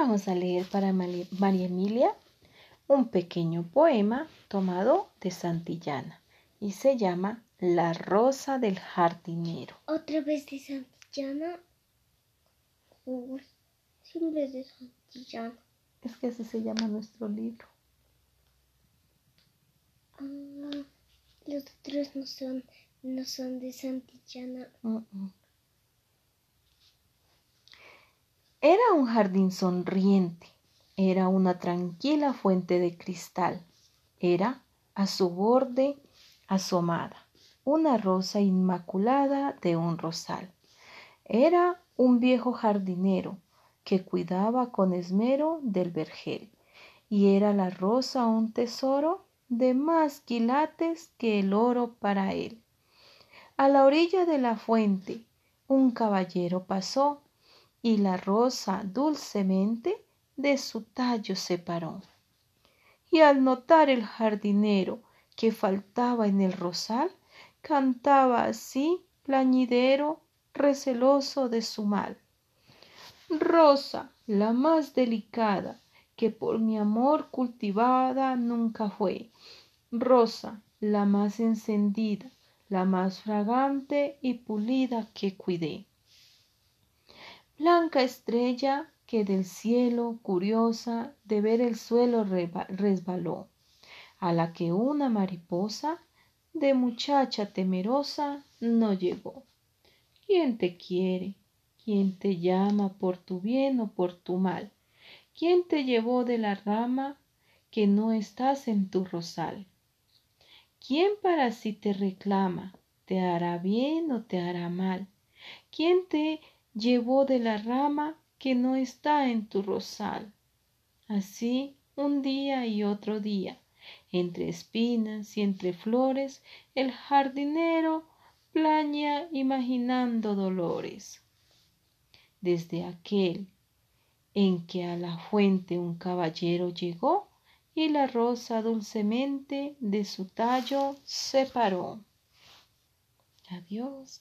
Vamos a leer para María Emilia un pequeño poema tomado de Santillana y se llama La rosa del jardinero. Otra vez de Santillana. siempre de Santillana. Es que así se llama nuestro libro. Ah, los otros no son, no son de Santillana. Era un jardín sonriente, era una tranquila fuente de cristal, era a su borde asomada una rosa inmaculada de un rosal. Era un viejo jardinero que cuidaba con esmero del vergel, y era la rosa un tesoro de más quilates que el oro para él. A la orilla de la fuente un caballero pasó y la rosa dulcemente de su tallo separó. Y al notar el jardinero que faltaba en el rosal, cantaba así plañidero, receloso de su mal. Rosa, la más delicada, que por mi amor cultivada nunca fue. Rosa, la más encendida, la más fragante y pulida que cuidé blanca estrella que del cielo, curiosa de ver el suelo resbaló, a la que una mariposa de muchacha temerosa no llegó. ¿Quién te quiere? ¿Quién te llama por tu bien o por tu mal? ¿Quién te llevó de la rama que no estás en tu rosal? ¿Quién para sí te reclama? ¿Te hará bien o te hará mal? ¿Quién te llevó de la rama que no está en tu rosal. Así un día y otro día, entre espinas y entre flores, el jardinero plaña imaginando dolores. Desde aquel en que a la fuente un caballero llegó y la rosa dulcemente de su tallo separó. Adiós.